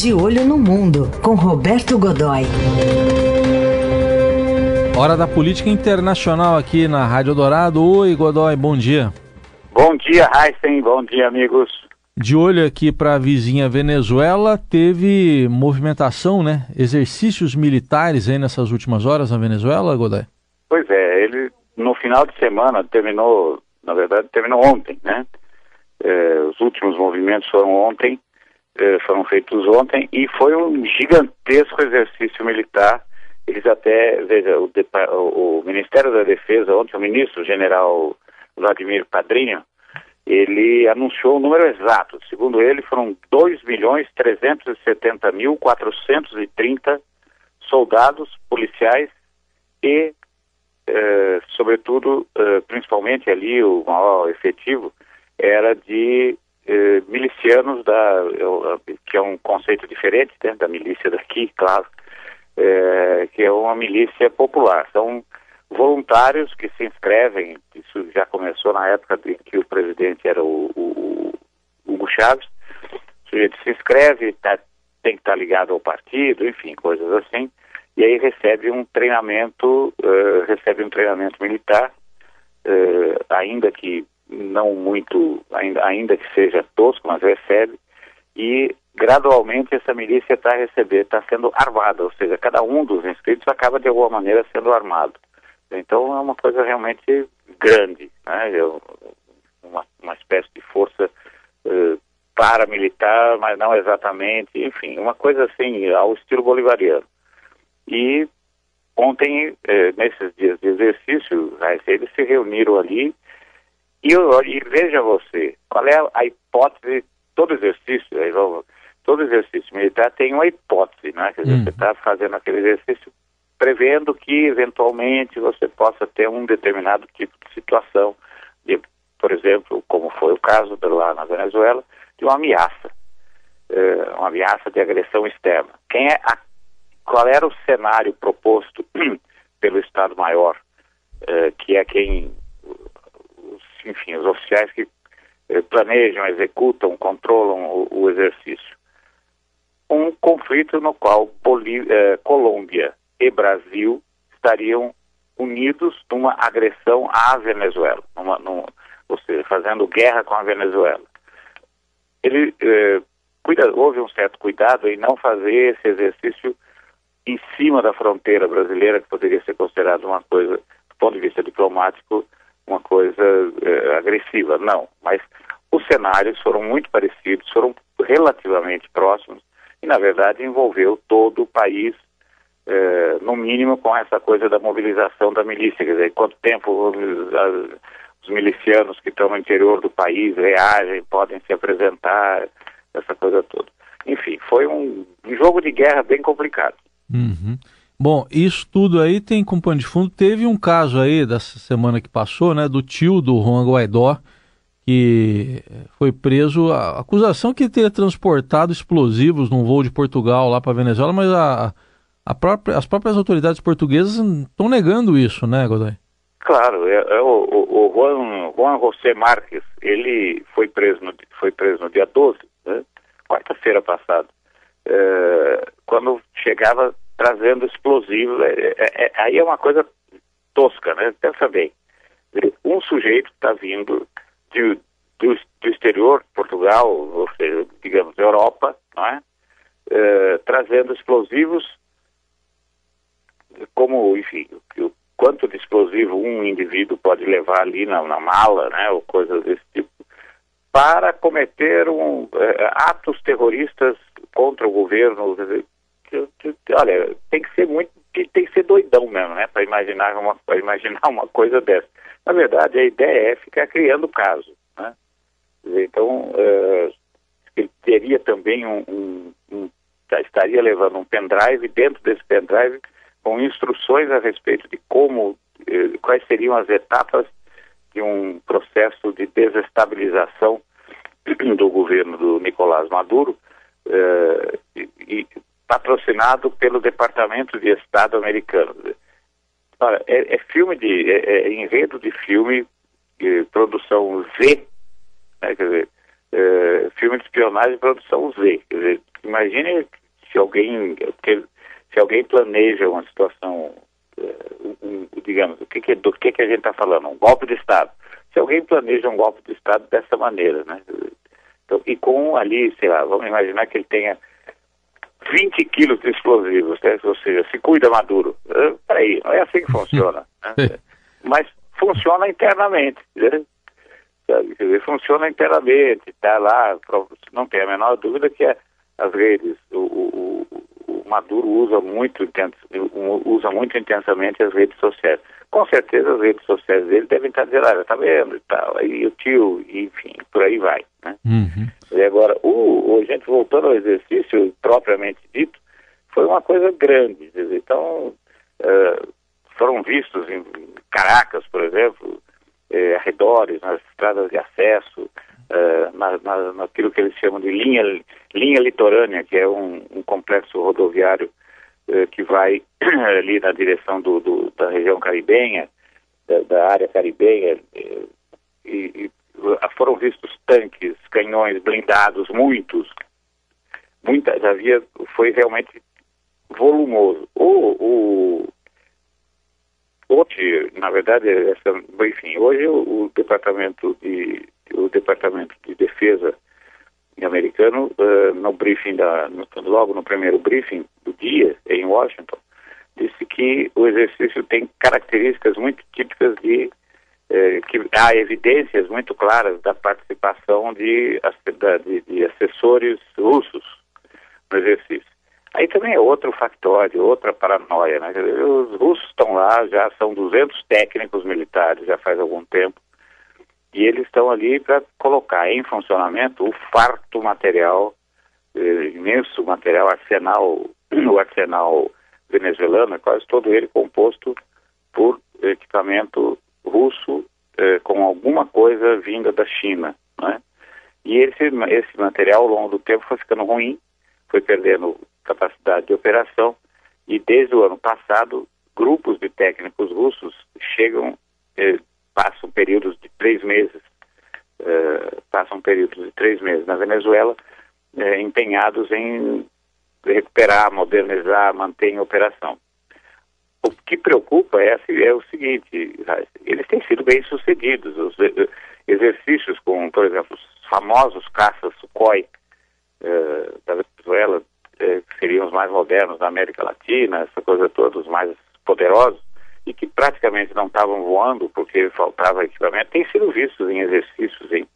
De Olho no Mundo, com Roberto Godoy. Hora da política internacional aqui na Rádio Dourado. Oi, Godoy, bom dia. Bom dia, Heisen. Bom dia, amigos. De olho aqui para a vizinha Venezuela, teve movimentação, né? Exercícios militares aí nessas últimas horas na Venezuela, Godoy? Pois é, ele no final de semana terminou, na verdade, terminou ontem, né? É, os últimos movimentos foram ontem, foram feitos ontem e foi um gigantesco exercício militar. Eles até, veja, o, o Ministério da Defesa, ontem o ministro general Vladimir Padrinho, ele anunciou o número exato. Segundo ele, foram 2 milhões 370 mil 430 soldados, policiais e, eh, sobretudo, eh, principalmente ali, o maior efetivo era de eh, milicianos, da, que é um conceito diferente né, da milícia daqui, claro, que é uma milícia popular. São voluntários que se inscrevem, isso já começou na época em que o presidente era o, o, o Hugo Chaves, o sujeito se inscreve, tá, tem que estar ligado ao partido, enfim, coisas assim, e aí recebe um treinamento, uh, recebe um treinamento militar, uh, ainda que não muito, ainda, ainda que seja tosco, mas recebe, e gradualmente essa milícia está recebendo, está sendo armada, ou seja, cada um dos inscritos acaba de alguma maneira sendo armado. Então é uma coisa realmente grande, né? Uma, uma espécie de força uh, paramilitar, mas não exatamente, enfim, uma coisa assim, ao estilo bolivariano. E ontem, eh, nesses dias de exercício, eles se reuniram ali e, e, veja você, qual é a hipótese, todo exercício, todo exercício militar tem uma hipótese, né? Quer dizer, hum. você está fazendo aquele exercício prevendo que eventualmente você possa ter um determinado tipo de situação, de, por exemplo, como foi o caso lá na Venezuela, de uma ameaça, eh, uma ameaça de agressão externa. Quem é a, qual era o cenário proposto pelo Estado-Maior, eh, que é quem, enfim, os oficiais que eh, planejam, executam, controlam o, o, exercício? Um conflito no qual Colômbia e Brasil estariam unidos numa agressão à Venezuela, numa, numa, ou seja, fazendo guerra com a Venezuela. Ele eh, cuida, houve um certo cuidado em não fazer esse exercício em cima da fronteira brasileira, que poderia ser considerado uma coisa, do ponto de vista diplomático, uma coisa eh, agressiva. Não, mas os cenários foram muito parecidos, foram relativamente próximos e, na verdade, envolveu todo o país é, no mínimo com essa coisa da mobilização da milícia, quer dizer, quanto tempo os, os milicianos que estão no interior do país reagem, podem se apresentar, essa coisa toda. Enfim, foi um, um jogo de guerra bem complicado. Uhum. Bom, isso tudo aí tem como pano de fundo. Teve um caso aí dessa semana que passou, né, do tio do Juan Guaidó, que foi preso. A acusação que teria transportado explosivos num voo de Portugal lá para Venezuela, mas a, própria, as próprias autoridades portuguesas estão negando isso, né, Godoy? Claro, é, é o, o, Juan, Juan José Marques, ele foi preso no, foi preso no dia 12, né, quarta-feira passada, é, quando chegava trazendo explosivo, é, é, é, aí é uma coisa tosca, né, pensa bem, um sujeito está vindo de, do, do exterior, Portugal, ou seja, digamos, Europa, não é? é trazendo explosivos como, enfim, o quanto de explosivo um indivíduo pode levar ali na, na mala, né, ou coisas desse tipo, para cometer um, é, atos terroristas contra o governo. Olha, tem que ser muito, tem que ser doidão mesmo, né, para imaginar uma, para imaginar uma coisa dessa. Na verdade, a ideia é ficar criando caso, né? Então, uh, ele teria também um, um, um, estaria levando um pendrive, dentro desse pendrive com instruções a respeito de como, eh, quais seriam as etapas de um processo de desestabilização do governo do Nicolás Maduro, eh, e, e, patrocinado pelo Departamento de Estado americano. Olha, é, é filme de, é, é, enredo de filme, eh, produção Z, né, quer dizer, eh, filme de espionagem produção Z, quer dizer, imagine se alguém, se alguém planeja uma situação, uh, um, digamos, o que, que do que, que a gente está falando? Um golpe de Estado. Se alguém planeja um golpe de Estado dessa maneira, né? Então, e com ali, sei lá, vamos imaginar que ele tenha 20 quilos de explosivos, né? ou seja, se cuida Maduro. Uh, peraí, não é assim que funciona. Né? Mas funciona internamente. Né? Dizer, funciona internamente, está lá, não tem a menor dúvida que as redes, o, o, o Maduro usa muito, usa muito intensamente as redes sociais. Com certeza as redes sociais dele devem estar dizendo, olha, tá vendo e tal, aí o tio, enfim, por aí vai. Né? Uhum. E agora, o, o, gente voltando ao exercício propriamente dito, foi uma coisa grande. Dizer, então, uh, foram vistos em Caracas, por exemplo, eh, arredores, nas estradas de acesso, uh, na, na, naquilo que eles chamam de linha, linha litorânea, que é um, um complexo rodoviário que vai ali na direção do, do, da região caribenha, da, da área caribenha, uh, e, e, foram vistos tanques, canhões blindados, muitos, muitas, havia, foi realmente volumoso. O, o, hoje, na verdade, essa, enfim, hoje o, o departamento de o departamento de defesa americano uh, no briefing da no, logo no primeiro briefing dia em Washington disse que o exercício tem características muito típicas de eh, que há evidências muito claras da participação de, de, de assessores russos no exercício. Aí também é outro factório, outra paranoia. Né? Os russos estão lá, já são 200 técnicos militares já faz algum tempo, e eles estão ali para colocar em funcionamento o farto material, eh, imenso material, arsenal, o arsenal venezuelano, é quase todo ele composto por equipamento russo eh, com alguma coisa vinda da China. Né? E esse, esse material, ao longo do tempo, foi ficando ruim, foi perdendo capacidade de operação e desde o ano passado grupos de técnicos russos chegam, eh, passam períodos de três meses, eh, passam períodos de três meses na Venezuela, eh, empenhados em recuperar, modernizar, manter em operação. O que preocupa é, é o seguinte, eles têm sido bem sucedidos, os eh, exercícios com, por exemplo, os famosos caças Sukhoi eh, da Venezuela, eh, que seriam os mais modernos da América Latina, essa coisa toda, os mais poderosos, e que praticamente não estavam voando porque faltava equipamento, têm sido vistos em exercícios. Em,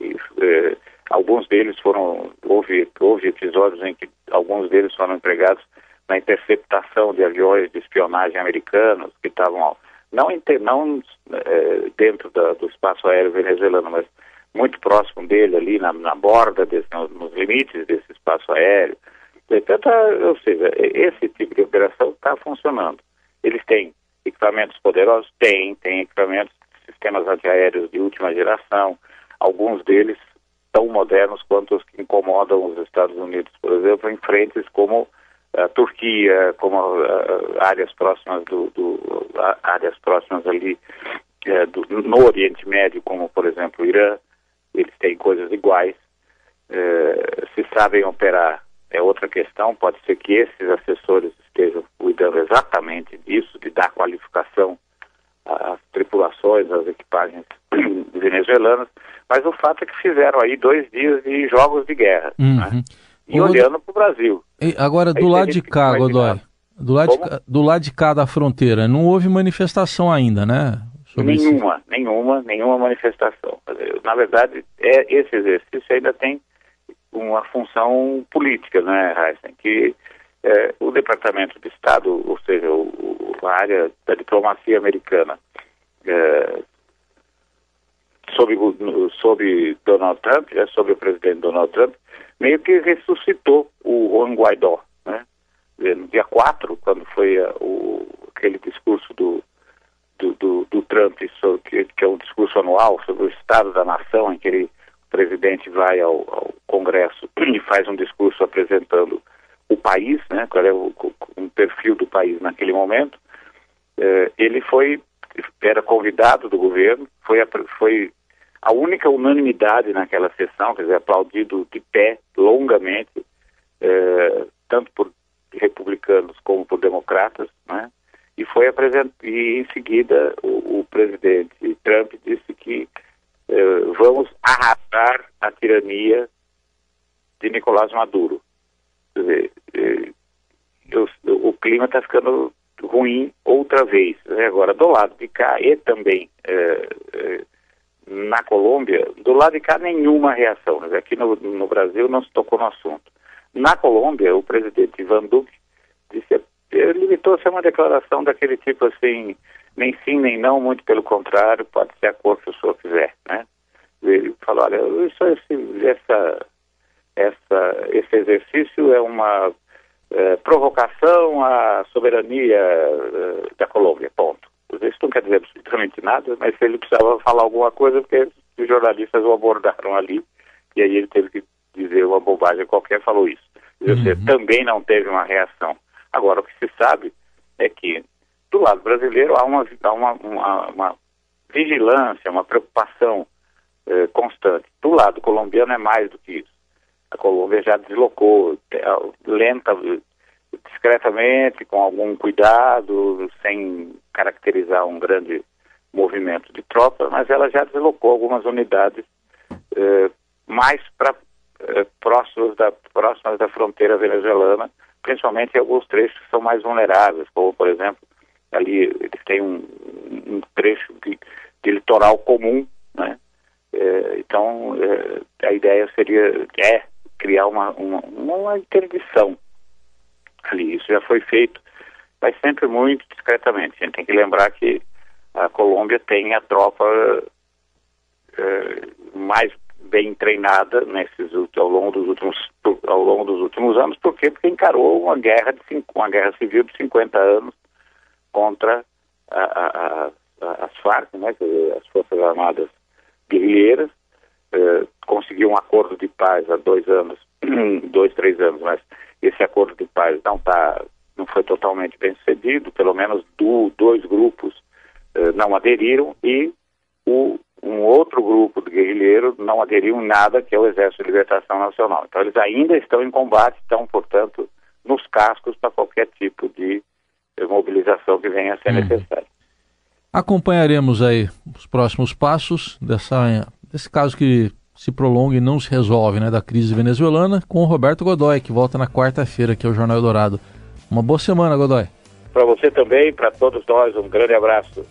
em eh, alguns deles foram, houve, houve episódios em que alguns deles foram empregados na interceptação de aviões de espionagem americanos que estavam, não, não eh, dentro da, do espaço aéreo venezuelano, mas muito próximo dele, ali na, na borda, desse, nos limites desse espaço aéreo. Portanto, ou seja, esse tipo de operação está funcionando. Eles têm equipamentos poderosos? Tem, tem equipamentos, sistemas antiaéreos de última geração, alguns deles tão modernos quanto os que incomodam os Estados Unidos, por exemplo, em frentes como a Turquia, como uh, áreas próximas do, do áreas próximas ali uh, do, no Oriente Médio, como por exemplo o Irã, eles têm coisas iguais, eh, se sabem operar é outra questão. Pode ser que esses assessores estejam cuidando exatamente disso, de dar qualificação às tripulações, às equipagens venezuelanas, mas o fato é que fizeram aí dois dias de jogos de guerra, uhum. né? e olhando para o Brasil. Agora, do lado de cá, Godoy, do lado, de, do lado de cá da fronteira, não houve manifestação ainda, né? nenhuma, nenhuma, nenhuma manifestação. Na verdade, é, esse exercício ainda tem uma função política, né, Heisen? Que é, o Departamento de Estado, ou seja, o, a área da diplomacia americana, é, sob, sob Donald Trump, é, sob o presidente Donald Trump, meio que ressuscitou o Juan Guaidó, né? No dia 4, quando foi a, o, aquele discurso do, do, do, do Trump, sobre, que, é um discurso anual sobre o estado da nação, em que ele presidente vai ao, ao, Congresso e faz um discurso apresentando o país, né, qual é o um perfil do país naquele momento, eh, ele foi era convidado do governo, foi a, foi a única unanimidade naquela sessão, quer dizer, aplaudido de pé longamente é, tanto por republicanos como por democratas, né? E foi apresentado e em seguida o, o presidente Trump disse que é, vamos arrastar a tirania de Nicolás Maduro. Quer dizer, é, eu, o clima está ficando ruim outra vez. Né? Agora, do lado de cá e também é, é, na Colômbia, do lado de cá nenhuma reação. Aqui no, no, Brasil não se tocou no assunto. Na Colômbia, o presidente Ivan Duque disse, limitou-se a uma declaração daquele tipo assim, nem sim nem não, muito pelo contrário, pode ser a cor que o senhor quiser, né? Ele falou, olha, isso, esse, essa, essa, esse exercício é uma é, provocação à soberania é, da Colômbia, ponto. Isso não quer dizer absolutamente nada, mas ele precisava falar alguma coisa porque os jornalistas o abordaram ali e aí ele teve que dizer uma bobagem qualquer, falou isso. Uhum. também não teve uma reação. Agora, o que se sabe é que do lado brasileiro há uma, há uma, uma, uma vigilância, uma preocupação eh, constante. Do lado colombiano é mais do que isso. A Colômbia já deslocou lenta, discretamente, com algum cuidado, sem caracterizar um grande movimento de tropas, mas ela já deslocou algumas unidades eh, mais para eh, próximas, da, próximas da fronteira venezuelana, principalmente em alguns trechos que são mais vulneráveis, como, por exemplo, ali eles têm um, um trecho de, de litoral comum, né? É, então, é, a ideia seria, é uma, uma, interdição ali. Isso já foi feito, mas sempre muito discretamente. A gente tem que lembrar que a Colômbia tem a tropa é, mais bem treinada nesses ao longo dos últimos ao longo dos últimos anos, por quê? Porque encarou uma guerra de uma guerra civil de 50 anos contra a, a, a, as Farc, né, as Forças Armadas Guerrilheiras, eh, conseguiu um acordo de paz há dois anos, dois, três anos, mas esse acordo de paz não tá, não foi totalmente bem sucedido, pelo menos do, dois grupos eh, não aderiram e o, um outro grupo de guerrilheiros não aderiu em nada, que é o Exército de Libertação Nacional. Então eles ainda estão em combate, estão, portanto, nos cascos para qualquer tipo de mobilização que venha a ser hum. necessária. Acompanharemos aí os próximos passos dessa, desse caso que se prolonga e não se resolve, né, da crise venezuelana, com o Roberto Godoy, que volta na quarta-feira aqui ao Jornal Eldorado. Uma boa semana, Godoy. Para você também, para todos nós, um grande abraço.